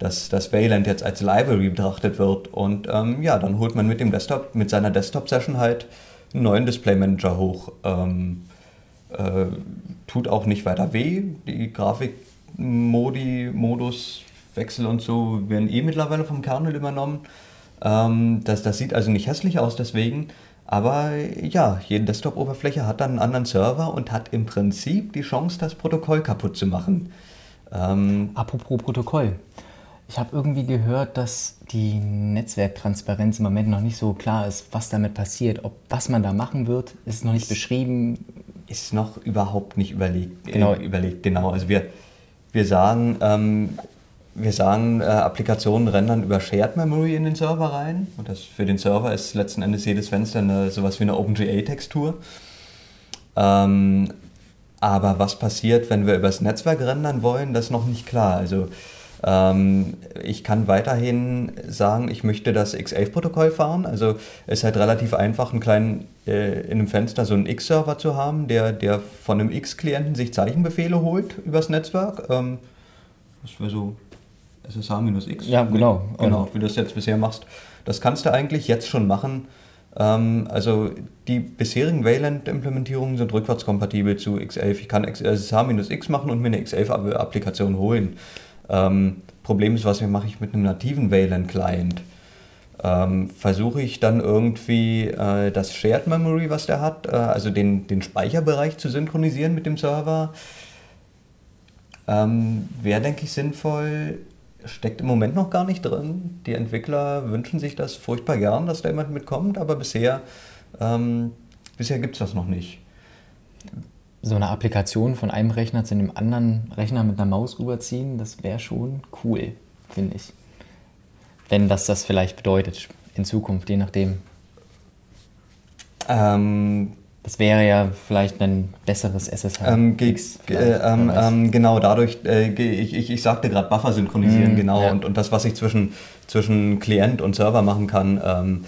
dass, dass Wayland jetzt als Library betrachtet wird. Und ähm, ja, dann holt man mit dem Desktop, mit seiner Desktop-Session halt einen neuen Display-Manager hoch. Ähm, äh, tut auch nicht weiter weh. Die Grafik-Modi, Modus Wechsel und so werden eh mittlerweile vom Kernel übernommen. Ähm, das, das sieht also nicht hässlich aus deswegen. Aber ja, jede Desktop-Oberfläche hat dann einen anderen Server und hat im Prinzip die Chance, das Protokoll kaputt zu machen. Ähm, Apropos Protokoll. Ich habe irgendwie gehört, dass die Netzwerktransparenz im Moment noch nicht so klar ist, was damit passiert. Ob was man da machen wird, ist noch nicht beschrieben. Ist noch überhaupt nicht überlegt. Genau. Äh, überlegt, genau. Also wir, wir sagen, ähm, wir sagen, äh, Applikationen rendern über Shared Memory in den Server rein. Und das für den Server ist letzten Endes jedes Fenster eine, sowas wie eine OpenGA-Textur. Ähm, aber was passiert, wenn wir übers Netzwerk rendern wollen, das ist noch nicht klar. Also ähm, ich kann weiterhin sagen, ich möchte das X11-Protokoll fahren. Also es ist halt relativ einfach, einen kleinen, äh, in einem Fenster so einen X-Server zu haben, der, der von einem X-Klienten sich Zeichenbefehle holt übers Netzwerk. Ähm, das wäre so SSH-X. Ja, genau. Genau, wie du das jetzt bisher machst. Das kannst du eigentlich jetzt schon machen. Ähm, also die bisherigen Wayland-Implementierungen sind rückwärtskompatibel zu X11. Ich kann SSH-X machen und mir eine X11-Applikation holen. Ähm, Problem ist, was mache ich mit einem nativen Wayland-Client? Ähm, versuche ich dann irgendwie äh, das Shared Memory, was der hat, äh, also den, den Speicherbereich zu synchronisieren mit dem Server. Ähm, Wäre, denke ich, sinnvoll, steckt im Moment noch gar nicht drin. Die Entwickler wünschen sich das furchtbar gern, dass da jemand mitkommt, aber bisher, ähm, bisher gibt es das noch nicht. so eine Applikation von einem Rechner zu einem anderen Rechner mit einer Maus rüberziehen, das wäre schon cool, finde ich. Wenn das das vielleicht bedeutet in Zukunft, je nachdem. Ähm, das wäre ja vielleicht ein besseres SSH. Ähm, äh, ähm, ähm, genau, dadurch, äh, ich, ich, ich sagte gerade Buffer synchronisieren, mm, genau, ja. und, und das, was ich zwischen, zwischen Klient und Server machen kann, ähm,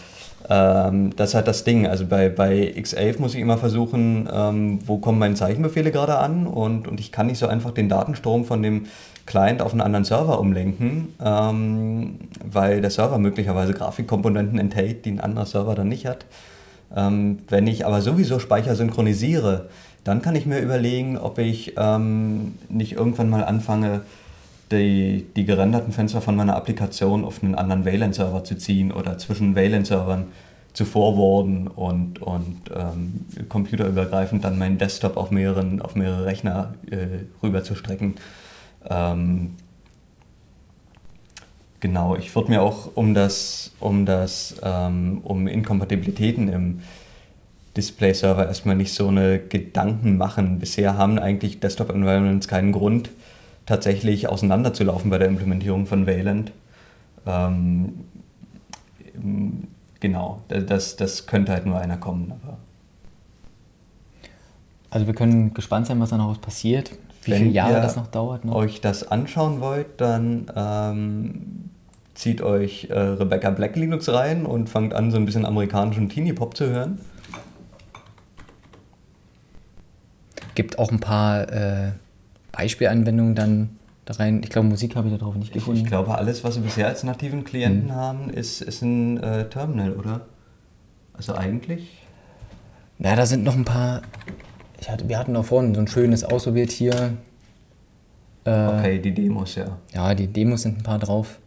ähm, das ist halt das Ding. Also bei, bei X11 muss ich immer versuchen, ähm, wo kommen meine Zeichenbefehle gerade an und, und ich kann nicht so einfach den Datenstrom von dem Client auf einen anderen Server umlenken, weil der Server möglicherweise Grafikkomponenten enthält, die ein anderer Server dann nicht hat. Ähm, wenn ich aber sowieso Speicher synchronisiere, dann kann ich mir überlegen, ob ich ähm, nicht irgendwann mal anfange, die, die gerenderten Fenster von meiner Applikation auf einen anderen Wayland-Server zu ziehen oder zwischen Wayland-Servern zu forwarden und, und ähm, computerübergreifend dann meinen Desktop auf, mehreren, auf mehrere Rechner äh, rüber. Ähm, Genau, ich würde mir auch um das, um das, ähm, um Inkompatibilitäten im Display-Server erstmal nicht so eine Gedanken machen. Bisher haben eigentlich Desktop-Environments keinen Grund, tatsächlich auseinanderzulaufen bei der Implementierung von Wayland. Ähm, genau, das, das könnte halt nur einer kommen. Aber also wir können gespannt sein, was da noch passiert. Wie viele Jahre das noch dauert. Noch? euch das anschauen wollt, dann ähm, zieht euch äh, Rebecca Black Linux rein und fangt an, so ein bisschen amerikanischen Teenie-Pop zu hören. Gibt auch ein paar äh, Beispielanwendungen dann da rein. Ich glaube, Musik habe ich darauf nicht gefunden. Ich, ich, glaube, alles, was wir bisher als nativen Klienten hm. haben, ist, ist ein äh, Terminal, oder? Also eigentlich. Ja, da sind noch ein paar. Hatte, wir hatten da vorhin so ein schönes ausprobiert hier. Äh, okay, die Demos, ja. Ja, die Demos sind ein paar drauf.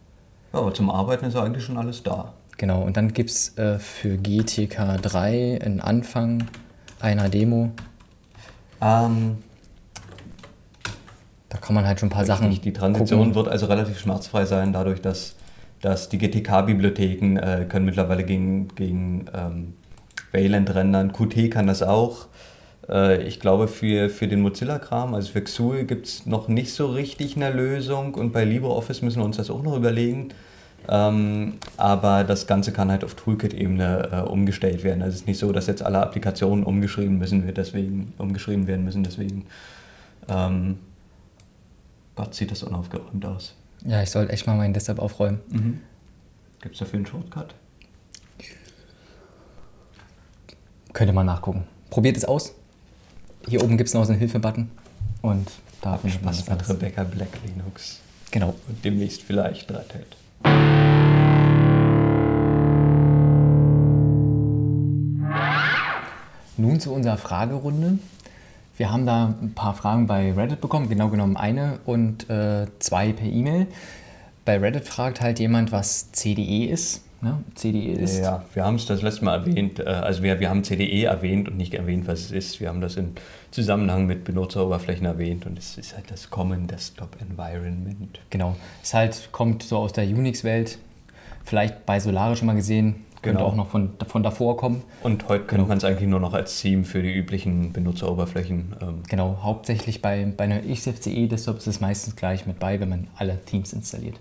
Ja, aber zum Arbeiten ist eigentlich schon alles da. Genau, und dann gibt es äh, für GTK 3 einen Anfang einer Demo. Ähm, da kann man halt schon ein paar Sachen. Die Transition gucken. wird also relativ schmerzfrei sein, dadurch, dass, dass die GTK-Bibliotheken äh, können mittlerweile gegen, gegen ähm, Wayland rendern. Qt kann das auch. Äh, ich glaube, für, für den Mozilla-Kram, also für Xul, gibt es noch nicht so richtig eine Lösung und bei LibreOffice müssen wir uns das auch noch überlegen. Ähm, aber das Ganze kann halt auf Toolkit-Ebene äh, umgestellt werden. Also es ist nicht so, dass jetzt alle Applikationen umgeschrieben müssen, deswegen, umgeschrieben werden müssen. Deswegen, ähm, Gott, sieht das unaufgeräumt aus. Ja, ich soll echt mal meinen Desktop aufräumen. Mhm. Gibt es dafür einen Shortcut? Könnte man nachgucken. Probiert es aus. Hier oben gibt es noch so einen Hilfe-Button. Und da man das mit Rebecca Black Linux. Genau. Und demnächst vielleicht Red Nun zu unserer Fragerunde. Wir haben da ein paar Fragen bei Reddit bekommen, genau genommen eine und äh, zwei per E-Mail. Bei Reddit fragt halt jemand, was CDE ist. Ne? CDE ist. Ja, wir haben es das letzte Mal erwähnt. Äh, also wir, wir haben CDE erwähnt und nicht erwähnt, was es ist. Wir haben das im Zusammenhang mit Benutzeroberflächen erwähnt und es ist halt das Common Desktop Environment. Genau. Es halt kommt so aus der Unix-Welt. Vielleicht bei Solaris schon mal gesehen. Könnte genau. auch noch von, von davor kommen. Und heute kennt genau. man es eigentlich nur noch als Theme für die üblichen Benutzeroberflächen. Ähm. Genau, hauptsächlich bei, bei einer XFCE-Desktop ist es meistens gleich mit bei, wenn man alle Themes installiert.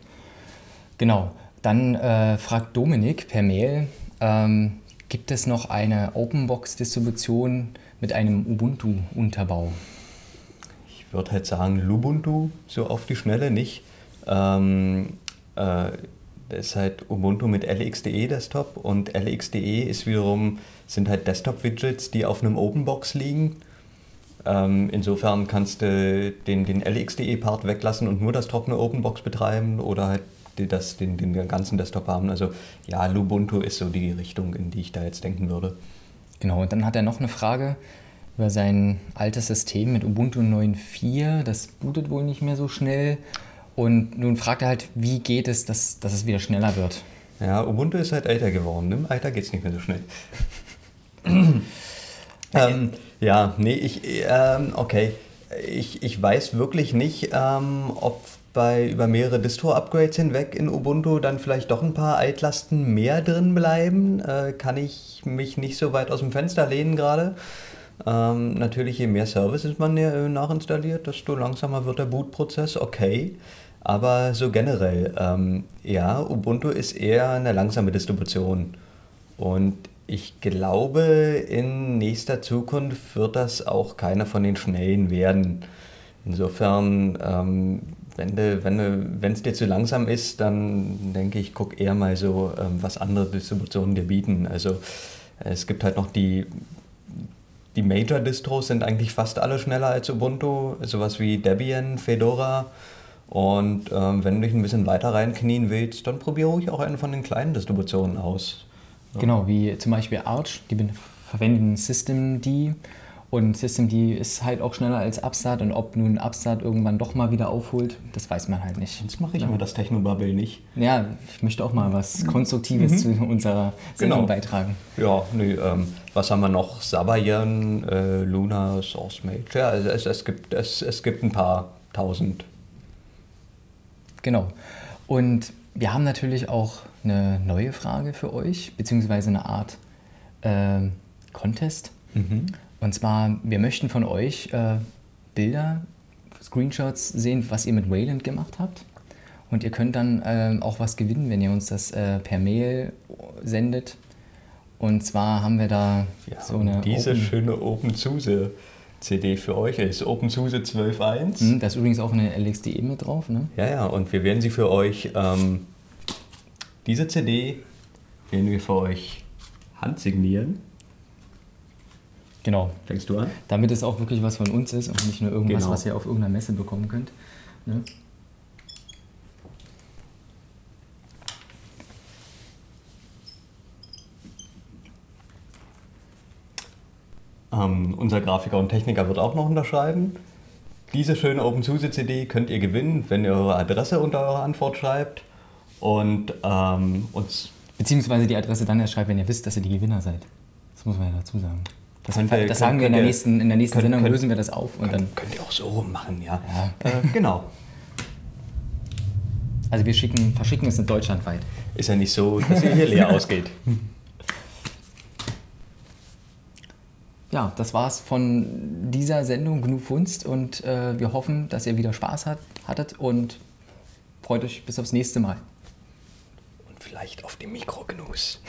Genau. Dann äh, fragt Dominik per Mail, ähm, gibt es noch eine Openbox-Distribution mit einem Ubuntu-Unterbau? Ich würde halt sagen, Lubuntu so auf die Schnelle nicht. Ähm, äh, das ist halt Ubuntu mit LXDE Desktop und LXDE ist wiederum, sind halt Desktop-Widgets, die auf einem Openbox liegen. Ähm, insofern kannst du den, den LXDE-Part weglassen und nur das trockene Openbox betreiben oder halt das, den, den ganzen Desktop haben. Also ja, Lubuntu ist so die Richtung, in die ich da jetzt denken würde. Genau, und dann hat er noch eine Frage über sein altes System mit Ubuntu 9.4. Das bootet wohl nicht mehr so schnell. Und nun fragt er halt, wie geht es, dass, dass es wieder schneller wird? Ja, Ubuntu ist halt älter geworden. Im Alter geht es nicht mehr so schnell. (clears throat) ähm, ja, nee, ich, ähm, okay. Ich, ich weiß wirklich nicht, ähm, ob bei über mehrere Distro-Upgrades hinweg in Ubuntu dann vielleicht doch ein paar Altlasten mehr drin bleiben. Äh, kann ich mich nicht so weit aus dem Fenster lehnen gerade. Ähm, natürlich, je mehr Services man äh, nachinstalliert, desto langsamer wird der Bootprozess, okay. Aber so generell, ähm, ja, Ubuntu ist eher eine langsame Distribution. Und ich glaube, in nächster Zukunft wird das auch keiner von den schnellen werden. Insofern, ähm, wenn es wenn wenn dir zu langsam ist, dann denke ich, guck eher mal so, ähm, was andere Distributionen dir bieten. Also es gibt halt noch die, die Major-Distros sind eigentlich fast alle schneller als Ubuntu, sowas wie Debian, Fedora. Und ähm, wenn du dich ein bisschen weiter reinknien willst, dann probiere ruhig auch eine von den kleinen Distributionen aus. Genau, wie zum Beispiel Arch, die verwenden Systemd und Systemd ist halt auch schneller als Upstart und ob nun Upstart irgendwann doch mal wieder aufholt, das weiß man halt nicht. Jetzt mache ich ja. immer das Technobubble nicht. Ja, ich möchte auch mal was Konstruktives mhm. zu unserer Sendung genau. beitragen. Ja, nee, ähm, was haben wir noch? Sabayan, äh, Luna, SourceMage. Ja, also es, es, gibt, es, es gibt ein paar tausend. Genau. Und wir haben natürlich auch eine neue Frage für euch, beziehungsweise eine Art äh, Contest. Mhm. Und zwar, wir möchten von euch äh, Bilder, Screenshots sehen, was ihr mit Wayland gemacht habt. Und ihr könnt dann äh, auch was gewinnen, wenn ihr uns das äh, per Mail sendet. Und zwar haben wir da ja, so eine. Diese Open schöne OpenSUSE. CD für euch ist OpenSUSE 12.1. Mhm, da ist übrigens auch eine LXDE mit drauf, ne? Ja, ja, und wir werden sie für euch, ähm, diese CD werden wir für euch handsignieren. Genau. Fängst du an? Damit es auch wirklich was von uns ist und nicht nur irgendwas, genau. was ihr auf irgendeiner Messe bekommen könnt. Ne? Ähm, unser Grafiker und Techniker wird auch noch unterschreiben. Diese schöne OpenSUSE-CD könnt ihr gewinnen, wenn ihr eure Adresse unter eure Antwort schreibt und ähm, uns. Beziehungsweise die Adresse dann erst schreibt, wenn ihr wisst, dass ihr die Gewinner seid. Das muss man ja dazu sagen. Das, könnt, das sagen wir in der nächsten, in der nächsten könnt, Sendung, könnt, lösen wir das auf. Und könnt, dann könnt ihr auch so machen, ja. ja. Äh, genau. Also wir schicken, verschicken es in Deutschland weit. Ist ja nicht so, dass ihr hier leer ausgeht. (laughs) Ja, das war's von dieser Sendung GNU Funst und äh, wir hoffen, dass ihr wieder Spaß hat, hattet und freut euch bis aufs nächste Mal. Und vielleicht auf die Mikrognus.